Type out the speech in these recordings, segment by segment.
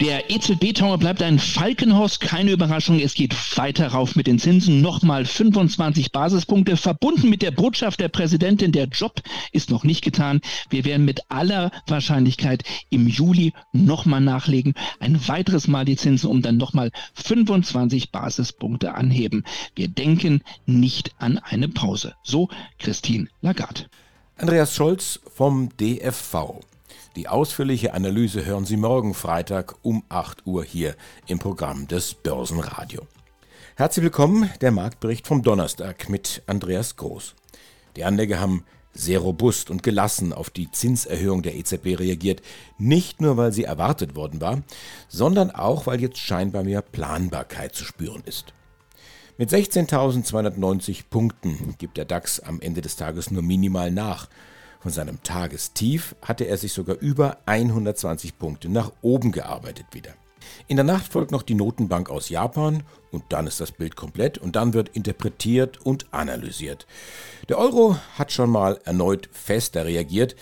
der EZB-Tower bleibt ein Falkenhorst, keine Überraschung. Es geht weiter rauf mit den Zinsen. Nochmal 25 Basispunkte, verbunden mit der Botschaft der Präsidentin. Der Job ist noch nicht getan. Wir werden mit aller Wahrscheinlichkeit im Juli nochmal nachlegen. Ein weiteres Mal die Zinsen, um dann nochmal 25 Basispunkte anheben. Wir denken nicht an eine Pause. So Christine Lagarde. Andreas Scholz vom DFV. Die ausführliche Analyse hören Sie morgen Freitag um 8 Uhr hier im Programm des Börsenradio. Herzlich willkommen, der Marktbericht vom Donnerstag mit Andreas Groß. Die Anleger haben sehr robust und gelassen auf die Zinserhöhung der EZB reagiert, nicht nur weil sie erwartet worden war, sondern auch weil jetzt scheinbar mehr Planbarkeit zu spüren ist. Mit 16.290 Punkten gibt der DAX am Ende des Tages nur minimal nach von seinem Tagestief hatte er sich sogar über 120 Punkte nach oben gearbeitet wieder. In der Nacht folgt noch die Notenbank aus Japan und dann ist das Bild komplett und dann wird interpretiert und analysiert. Der Euro hat schon mal erneut fester reagiert,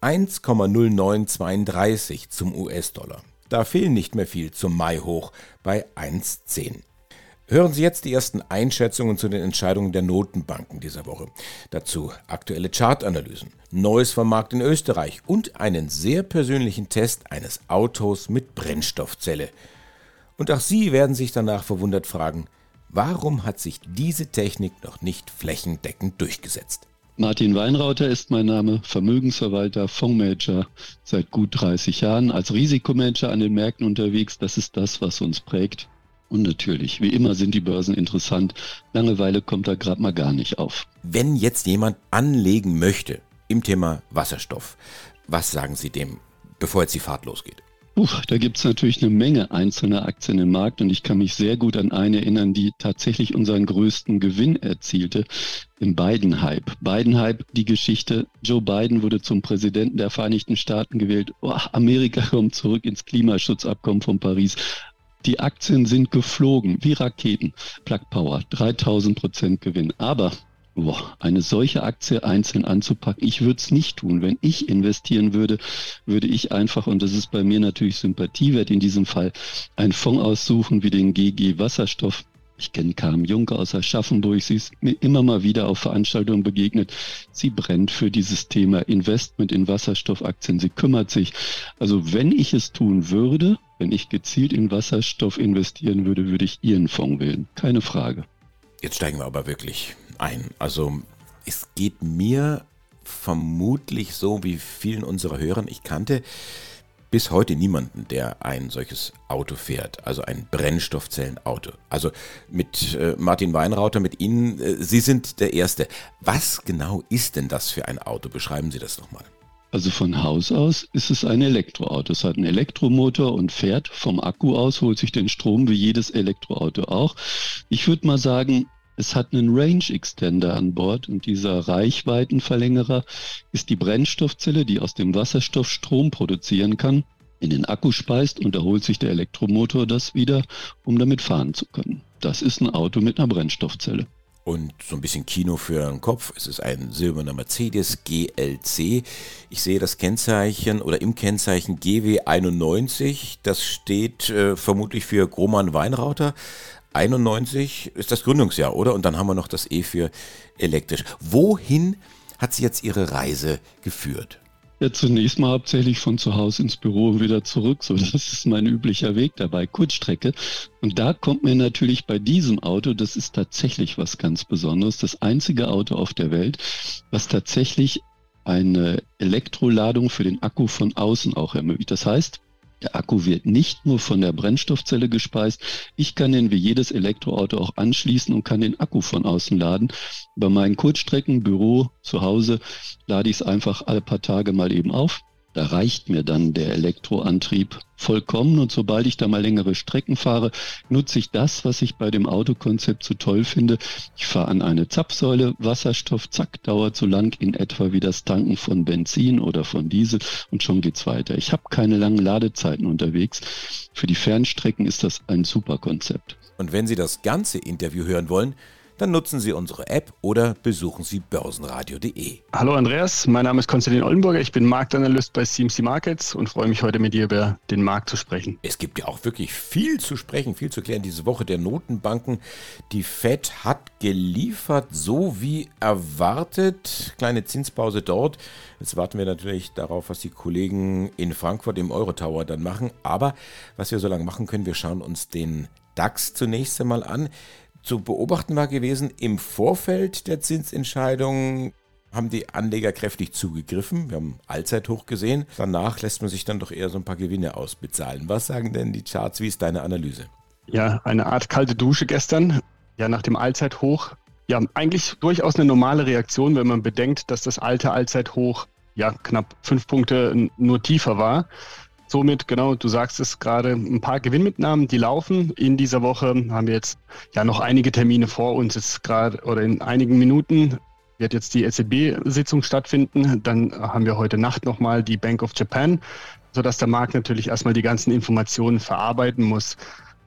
1,0932 zum US-Dollar. Da fehlen nicht mehr viel zum Mai hoch bei 1,10. Hören Sie jetzt die ersten Einschätzungen zu den Entscheidungen der Notenbanken dieser Woche. Dazu aktuelle Chartanalysen, Neues vom Markt in Österreich und einen sehr persönlichen Test eines Autos mit Brennstoffzelle. Und auch Sie werden sich danach verwundert fragen, warum hat sich diese Technik noch nicht flächendeckend durchgesetzt? Martin Weinrauter ist mein Name, Vermögensverwalter, Fondsmanager seit gut 30 Jahren, als Risikomanager an den Märkten unterwegs. Das ist das, was uns prägt. Und natürlich, wie immer sind die Börsen interessant. Langeweile kommt da gerade mal gar nicht auf. Wenn jetzt jemand anlegen möchte im Thema Wasserstoff, was sagen Sie dem, bevor jetzt die Fahrt losgeht? Puh, da gibt es natürlich eine Menge einzelner Aktien im Markt und ich kann mich sehr gut an eine erinnern, die tatsächlich unseren größten Gewinn erzielte im Biden-Hype. Biden-Hype, die Geschichte, Joe Biden wurde zum Präsidenten der Vereinigten Staaten gewählt. Oh, Amerika kommt zurück ins Klimaschutzabkommen von Paris. Die Aktien sind geflogen wie Raketen. Plug Power, 3000 Prozent Gewinn. Aber boah, eine solche Aktie einzeln anzupacken, ich würde es nicht tun. Wenn ich investieren würde, würde ich einfach, und das ist bei mir natürlich Sympathiewert in diesem Fall, einen Fonds aussuchen wie den GG Wasserstoff. Ich kenne Carmen Juncker aus Aschaffenburg. Sie ist mir immer mal wieder auf Veranstaltungen begegnet. Sie brennt für dieses Thema Investment in Wasserstoffaktien. Sie kümmert sich. Also wenn ich es tun würde, wenn ich gezielt in Wasserstoff investieren würde, würde ich Ihren Fonds wählen. Keine Frage. Jetzt steigen wir aber wirklich ein. Also es geht mir vermutlich so wie vielen unserer Hörern. Ich kannte bis heute niemanden, der ein solches Auto fährt, also ein Brennstoffzellenauto. Also mit äh, Martin Weinrauter, mit Ihnen, äh, Sie sind der Erste. Was genau ist denn das für ein Auto? Beschreiben Sie das doch mal. Also von Haus aus ist es ein Elektroauto. Es hat einen Elektromotor und fährt vom Akku aus, holt sich den Strom wie jedes Elektroauto auch. Ich würde mal sagen, es hat einen Range Extender an Bord und dieser Reichweitenverlängerer ist die Brennstoffzelle, die aus dem Wasserstoff Strom produzieren kann, in den Akku speist und erholt sich der Elektromotor das wieder, um damit fahren zu können. Das ist ein Auto mit einer Brennstoffzelle und so ein bisschen Kino für den Kopf. Es ist ein silberner Mercedes GLC. Ich sehe das Kennzeichen oder im Kennzeichen GW91. Das steht äh, vermutlich für Groman Weinrauter. 91 ist das Gründungsjahr, oder? Und dann haben wir noch das E für elektrisch. Wohin hat sie jetzt ihre Reise geführt? Ja, zunächst mal hauptsächlich von zu Hause ins Büro und wieder zurück. So, das ist mein üblicher Weg dabei, Kurzstrecke. Und da kommt mir natürlich bei diesem Auto, das ist tatsächlich was ganz Besonderes, das einzige Auto auf der Welt, was tatsächlich eine Elektroladung für den Akku von außen auch ermöglicht. Das heißt, der Akku wird nicht nur von der Brennstoffzelle gespeist. Ich kann den wie jedes Elektroauto auch anschließen und kann den Akku von außen laden. Bei meinen Kurzstrecken, Büro, zu Hause, lade ich es einfach alle paar Tage mal eben auf. Da reicht mir dann der Elektroantrieb vollkommen und sobald ich da mal längere Strecken fahre, nutze ich das, was ich bei dem Autokonzept so toll finde. Ich fahre an eine Zapfsäule, Wasserstoff, zack, dauert so lang in etwa wie das Tanken von Benzin oder von Diesel und schon geht's weiter. Ich habe keine langen Ladezeiten unterwegs. Für die Fernstrecken ist das ein super Konzept. Und wenn Sie das ganze Interview hören wollen, dann nutzen Sie unsere App oder besuchen Sie börsenradio.de. Hallo Andreas, mein Name ist Konstantin Ollenburger, ich bin Marktanalyst bei CMC Markets und freue mich heute mit dir über den Markt zu sprechen. Es gibt ja auch wirklich viel zu sprechen, viel zu klären diese Woche der Notenbanken. Die Fed hat geliefert, so wie erwartet. Kleine Zinspause dort. Jetzt warten wir natürlich darauf, was die Kollegen in Frankfurt im Eurotower dann machen. Aber was wir so lange machen können, wir schauen uns den DAX zunächst einmal an. Zu beobachten war gewesen, im Vorfeld der Zinsentscheidung haben die Anleger kräftig zugegriffen. Wir haben Allzeithoch gesehen. Danach lässt man sich dann doch eher so ein paar Gewinne ausbezahlen. Was sagen denn die Charts? Wie ist deine Analyse? Ja, eine Art kalte Dusche gestern. Ja, nach dem Allzeithoch. Ja, eigentlich durchaus eine normale Reaktion, wenn man bedenkt, dass das alte Allzeithoch ja knapp fünf Punkte nur tiefer war. Somit, genau, du sagst es gerade, ein paar Gewinnmitnahmen, die laufen. In dieser Woche haben wir jetzt ja noch einige Termine vor uns. Jetzt gerade oder in einigen Minuten wird jetzt die EZB-Sitzung stattfinden. Dann haben wir heute Nacht nochmal die Bank of Japan, sodass der Markt natürlich erstmal die ganzen Informationen verarbeiten muss.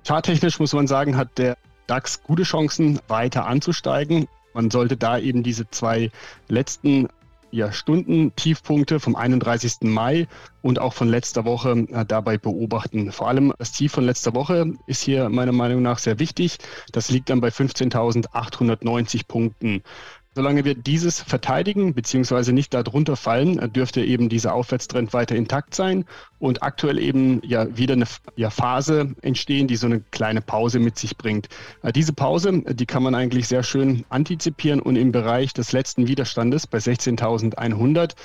Charttechnisch muss man sagen, hat der DAX gute Chancen, weiter anzusteigen. Man sollte da eben diese zwei letzten ja, Stundentiefpunkte vom 31. Mai und auch von letzter Woche äh, dabei beobachten. Vor allem das Tief von letzter Woche ist hier meiner Meinung nach sehr wichtig. Das liegt dann bei 15.890 Punkten. Solange wir dieses verteidigen bzw. nicht darunter fallen, dürfte eben dieser Aufwärtstrend weiter intakt sein und aktuell eben ja wieder eine ja, Phase entstehen, die so eine kleine Pause mit sich bringt. Äh, diese Pause, die kann man eigentlich sehr schön antizipieren und im Bereich des letzten Widerstandes bei 16.100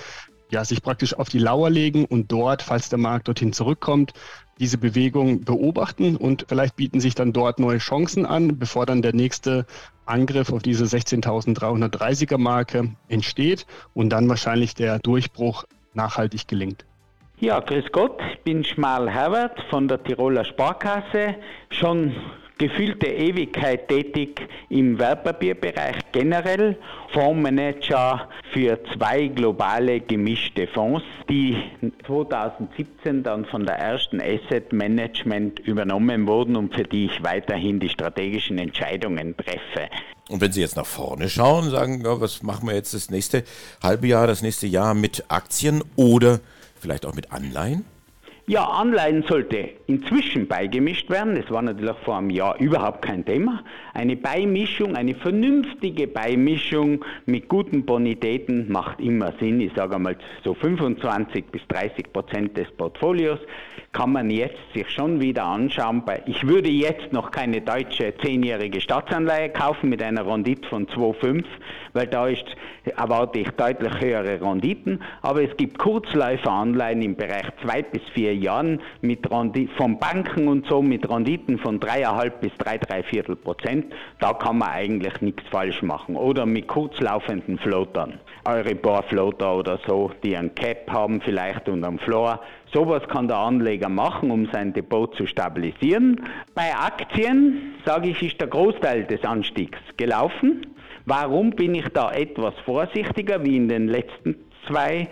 ja, sich praktisch auf die Lauer legen und dort, falls der Markt dorthin zurückkommt, diese Bewegung beobachten und vielleicht bieten sich dann dort neue Chancen an, bevor dann der nächste Angriff auf diese 16.330er Marke entsteht und dann wahrscheinlich der Durchbruch nachhaltig gelingt. Ja, grüß Gott, ich bin Schmal Herbert von der Tiroler Sparkasse. Schon gefühlte Ewigkeit tätig im Wertpapierbereich generell, Fondsmanager für zwei globale gemischte Fonds, die 2017 dann von der ersten Asset Management übernommen wurden und für die ich weiterhin die strategischen Entscheidungen treffe. Und wenn Sie jetzt nach vorne schauen, sagen, ja, was machen wir jetzt das nächste halbe Jahr, das nächste Jahr mit Aktien oder vielleicht auch mit Anleihen? Ja, Anleihen sollte inzwischen beigemischt werden. Das war natürlich vor einem Jahr überhaupt kein Thema. Eine Beimischung, eine vernünftige Beimischung mit guten Bonitäten macht immer Sinn. Ich sage einmal so 25 bis 30 Prozent des Portfolios kann man jetzt sich schon wieder anschauen. Ich würde jetzt noch keine deutsche zehnjährige Staatsanleihe kaufen mit einer Rendite von 2,5, weil da ist, erwarte ich deutlich höhere Renditen. Aber es gibt Kurzläuferanleihen im Bereich zwei bis vier Jahren mit Rendite, von Banken und so mit Renditen von 3,5 bis 3, 3 Viertel Prozent. Da kann man eigentlich nichts falsch machen. Oder mit kurzlaufenden Floatern. Euribor-Floater oder so, die einen Cap haben vielleicht und einen Floor. Sowas kann der Anleger machen, um sein Depot zu stabilisieren. Bei Aktien, sage ich, ist der Großteil des Anstiegs gelaufen. Warum bin ich da etwas vorsichtiger wie in den letzten zwei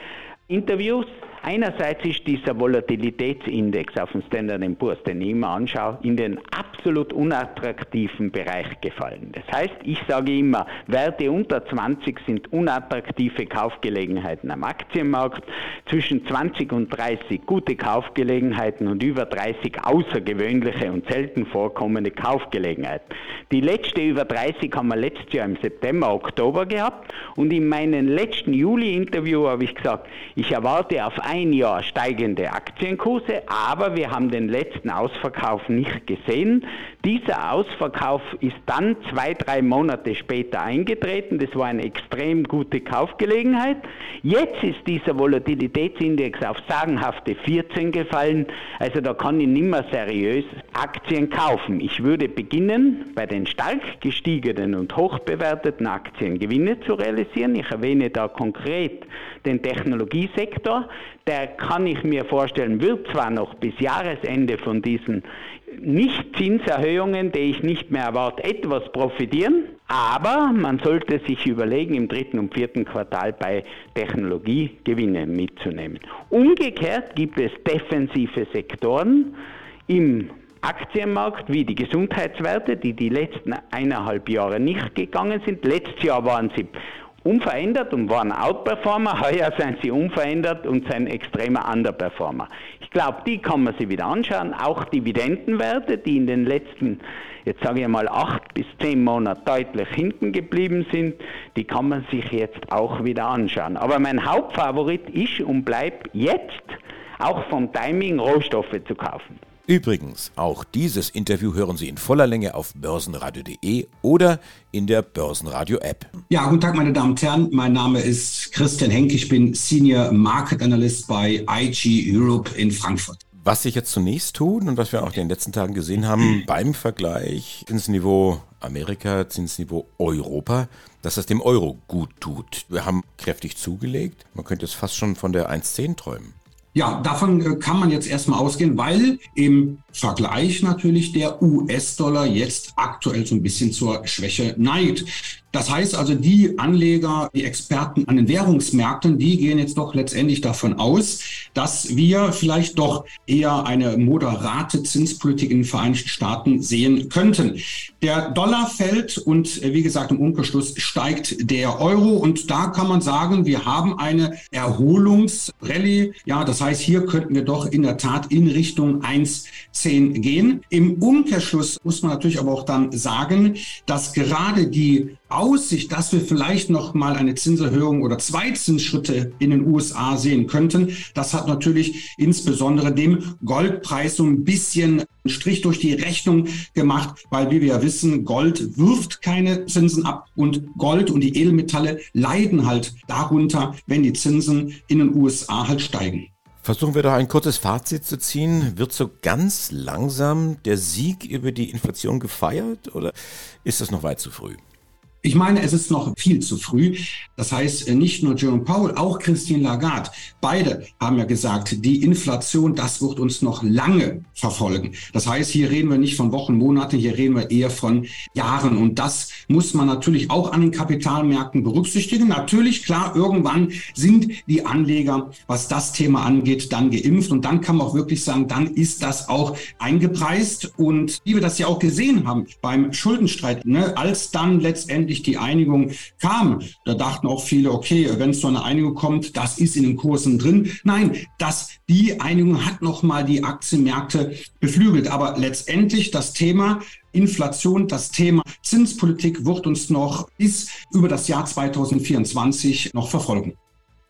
Interviews? Einerseits ist dieser Volatilitätsindex auf dem Standard Poor's, den ich immer anschaue, in den absolut unattraktiven Bereich gefallen. Das heißt, ich sage immer, Werte unter 20 sind unattraktive Kaufgelegenheiten am Aktienmarkt, zwischen 20 und 30 gute Kaufgelegenheiten und über 30 außergewöhnliche und selten vorkommende Kaufgelegenheiten. Die letzte über 30 haben wir letztes Jahr im September, Oktober gehabt und in meinem letzten Juli-Interview habe ich gesagt, ich erwarte auf ein Jahr steigende Aktienkurse, aber wir haben den letzten Ausverkauf nicht gesehen. Dieser Ausverkauf ist dann zwei, drei Monate später eingetreten. Das war eine extrem gute Kaufgelegenheit. Jetzt ist dieser Volatilitätsindex auf sagenhafte 14 gefallen. Also da kann ich nicht mehr seriös Aktien kaufen. Ich würde beginnen, bei den stark gestiegenen und hochbewerteten Aktien Gewinne zu realisieren. Ich erwähne da konkret den Technologiesektor der kann ich mir vorstellen, wird zwar noch bis Jahresende von diesen Nicht-Zinserhöhungen, die ich nicht mehr erwarte, etwas profitieren, aber man sollte sich überlegen, im dritten und vierten Quartal bei Technologie Gewinne mitzunehmen. Umgekehrt gibt es defensive Sektoren im Aktienmarkt wie die Gesundheitswerte, die die letzten eineinhalb Jahre nicht gegangen sind. Letztes Jahr waren sie unverändert und waren Outperformer, heuer sind sie unverändert und sind extremer Underperformer. Ich glaube, die kann man sich wieder anschauen, auch Dividendenwerte, die in den letzten, jetzt sage ich mal, acht bis zehn Monaten deutlich hinten geblieben sind, die kann man sich jetzt auch wieder anschauen. Aber mein Hauptfavorit ist und bleibt jetzt auch vom Timing Rohstoffe zu kaufen. Übrigens, auch dieses Interview hören Sie in voller Länge auf börsenradio.de oder in der Börsenradio-App. Ja, guten Tag, meine Damen und Herren. Mein Name ist Christian Henk. Ich bin Senior Market Analyst bei IG Europe in Frankfurt. Was sich jetzt zunächst tun und was wir auch in den letzten Tagen gesehen haben beim Vergleich Zinsniveau Amerika, Zinsniveau Europa, dass das dem Euro gut tut. Wir haben kräftig zugelegt. Man könnte es fast schon von der 1,10 träumen. Ja, davon äh, kann man jetzt erstmal ausgehen, weil im Vergleich natürlich der US-Dollar jetzt aktuell so ein bisschen zur Schwäche neigt. Das heißt also, die Anleger, die Experten an den Währungsmärkten, die gehen jetzt doch letztendlich davon aus, dass wir vielleicht doch eher eine moderate Zinspolitik in den Vereinigten Staaten sehen könnten. Der Dollar fällt und äh, wie gesagt, im Umkehrschluss steigt der Euro und da kann man sagen, wir haben eine Erholungsrallye. Ja, das heißt, hier könnten wir doch in der Tat in Richtung 1,10 gehen. Im Umkehrschluss muss man natürlich aber auch dann sagen, dass gerade die Aussicht, dass wir vielleicht noch mal eine Zinserhöhung oder zwei Zinsschritte in den USA sehen könnten, das hat natürlich insbesondere dem Goldpreis so ein bisschen einen Strich durch die Rechnung gemacht, weil wie wir ja wissen, Gold wirft keine Zinsen ab und Gold und die Edelmetalle leiden halt darunter, wenn die Zinsen in den USA halt steigen. Versuchen wir doch ein kurzes Fazit zu ziehen. Wird so ganz langsam der Sieg über die Inflation gefeiert oder ist das noch weit zu früh? Ich meine, es ist noch viel zu früh. Das heißt, nicht nur Jerome Powell, auch Christine Lagarde, beide haben ja gesagt, die Inflation, das wird uns noch lange verfolgen. Das heißt, hier reden wir nicht von Wochen, Monaten, hier reden wir eher von Jahren. Und das muss man natürlich auch an den Kapitalmärkten berücksichtigen. Natürlich, klar, irgendwann sind die Anleger, was das Thema angeht, dann geimpft. Und dann kann man auch wirklich sagen, dann ist das auch eingepreist. Und wie wir das ja auch gesehen haben beim Schuldenstreit, ne, als dann letztendlich endlich die Einigung kam, da dachten auch viele, okay, wenn es zu einer Einigung kommt, das ist in den Kursen drin. Nein, das, die Einigung hat nochmal die Aktienmärkte beflügelt. Aber letztendlich das Thema Inflation, das Thema Zinspolitik wird uns noch bis über das Jahr 2024 noch verfolgen.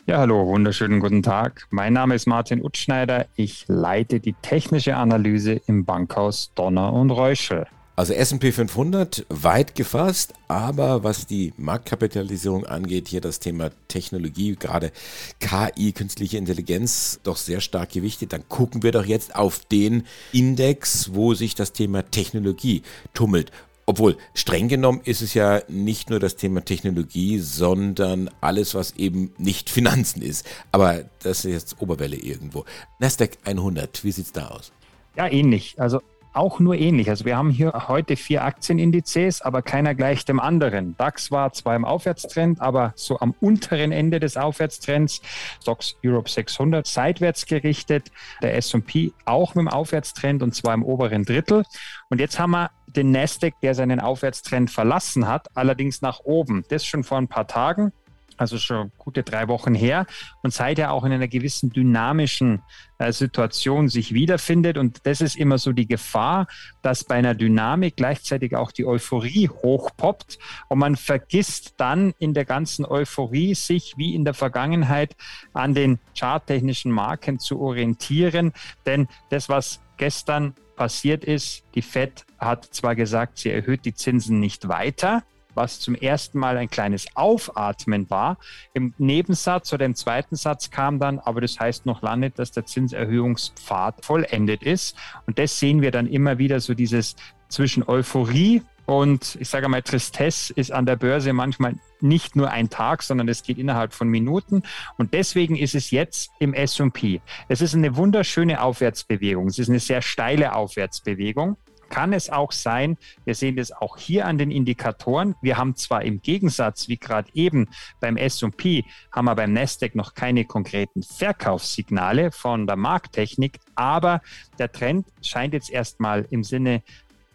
Ja, hallo, wunderschönen guten Tag. Mein Name ist Martin Utschneider. Ich leite die technische Analyse im Bankhaus Donner und Reuschel. Also S&P 500 weit gefasst, aber was die Marktkapitalisierung angeht, hier das Thema Technologie, gerade KI, künstliche Intelligenz, doch sehr stark gewichtet. Dann gucken wir doch jetzt auf den Index, wo sich das Thema Technologie tummelt. Obwohl, streng genommen ist es ja nicht nur das Thema Technologie, sondern alles, was eben nicht Finanzen ist. Aber das ist jetzt Oberwelle irgendwo. Nasdaq 100, wie sieht's da aus? Ja, ähnlich. Also auch nur ähnlich. Also wir haben hier heute vier Aktienindizes, aber keiner gleich dem anderen. DAX war zwar im Aufwärtstrend, aber so am unteren Ende des Aufwärtstrends. Stocks Europe 600 seitwärts gerichtet. Der S&P auch mit dem Aufwärtstrend und zwar im oberen Drittel. Und jetzt haben wir den Nasdaq, der seinen Aufwärtstrend verlassen hat, allerdings nach oben. Das schon vor ein paar Tagen also schon gute drei Wochen her und seither auch in einer gewissen dynamischen äh, Situation sich wiederfindet. Und das ist immer so die Gefahr, dass bei einer Dynamik gleichzeitig auch die Euphorie hochpoppt und man vergisst dann in der ganzen Euphorie sich wie in der Vergangenheit an den charttechnischen Marken zu orientieren. Denn das, was gestern passiert ist, die Fed hat zwar gesagt, sie erhöht die Zinsen nicht weiter, was zum ersten Mal ein kleines Aufatmen war. Im Nebensatz oder im zweiten Satz kam dann, aber das heißt noch lange nicht, dass der Zinserhöhungspfad vollendet ist. Und das sehen wir dann immer wieder so dieses zwischen Euphorie Und ich sage mal, Tristesse ist an der Börse manchmal nicht nur ein Tag, sondern es geht innerhalb von Minuten. Und deswegen ist es jetzt im SP. Es ist eine wunderschöne Aufwärtsbewegung. Es ist eine sehr steile Aufwärtsbewegung kann es auch sein, wir sehen das auch hier an den Indikatoren, wir haben zwar im Gegensatz, wie gerade eben beim S&P, haben wir beim Nasdaq noch keine konkreten Verkaufssignale von der Markttechnik, aber der Trend scheint jetzt erstmal im Sinne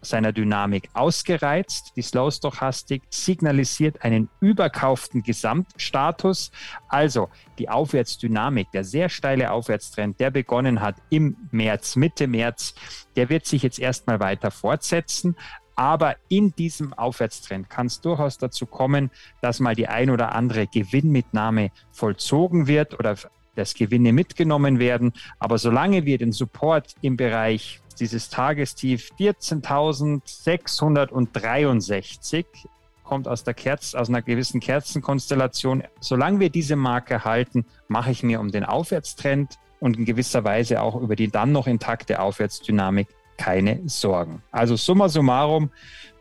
seiner Dynamik ausgereizt. Die Slow-Stochastik signalisiert einen überkauften Gesamtstatus. Also die Aufwärtsdynamik, der sehr steile Aufwärtstrend, der begonnen hat im März, Mitte März, der wird sich jetzt erstmal weiter fortsetzen. Aber in diesem Aufwärtstrend kann es durchaus dazu kommen, dass mal die ein oder andere Gewinnmitnahme vollzogen wird oder dass Gewinne mitgenommen werden. Aber solange wir den Support im Bereich dieses Tagestief 14.663 kommt aus der Kerz, aus einer gewissen Kerzenkonstellation. Solange wir diese Marke halten, mache ich mir um den Aufwärtstrend und in gewisser Weise auch über die dann noch intakte Aufwärtsdynamik keine Sorgen. Also summa summarum,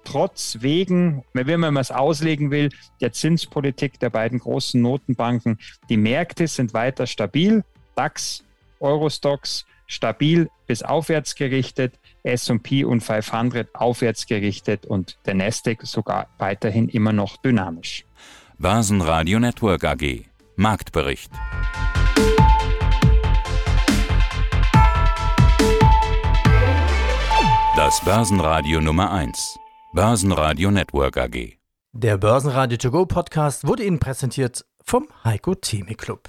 trotz wegen, wenn man es auslegen will, der Zinspolitik der beiden großen Notenbanken, die Märkte sind weiter stabil. DAX, Eurostox stabil bis aufwärts gerichtet, S&P und 500 aufwärts gerichtet und der Nasdaq sogar weiterhin immer noch dynamisch. Börsenradio Network AG Marktbericht. Das Börsenradio Nummer 1. Börsenradio Network AG. Der Börsenradio To Go Podcast wurde Ihnen präsentiert vom Heiko Theme Club.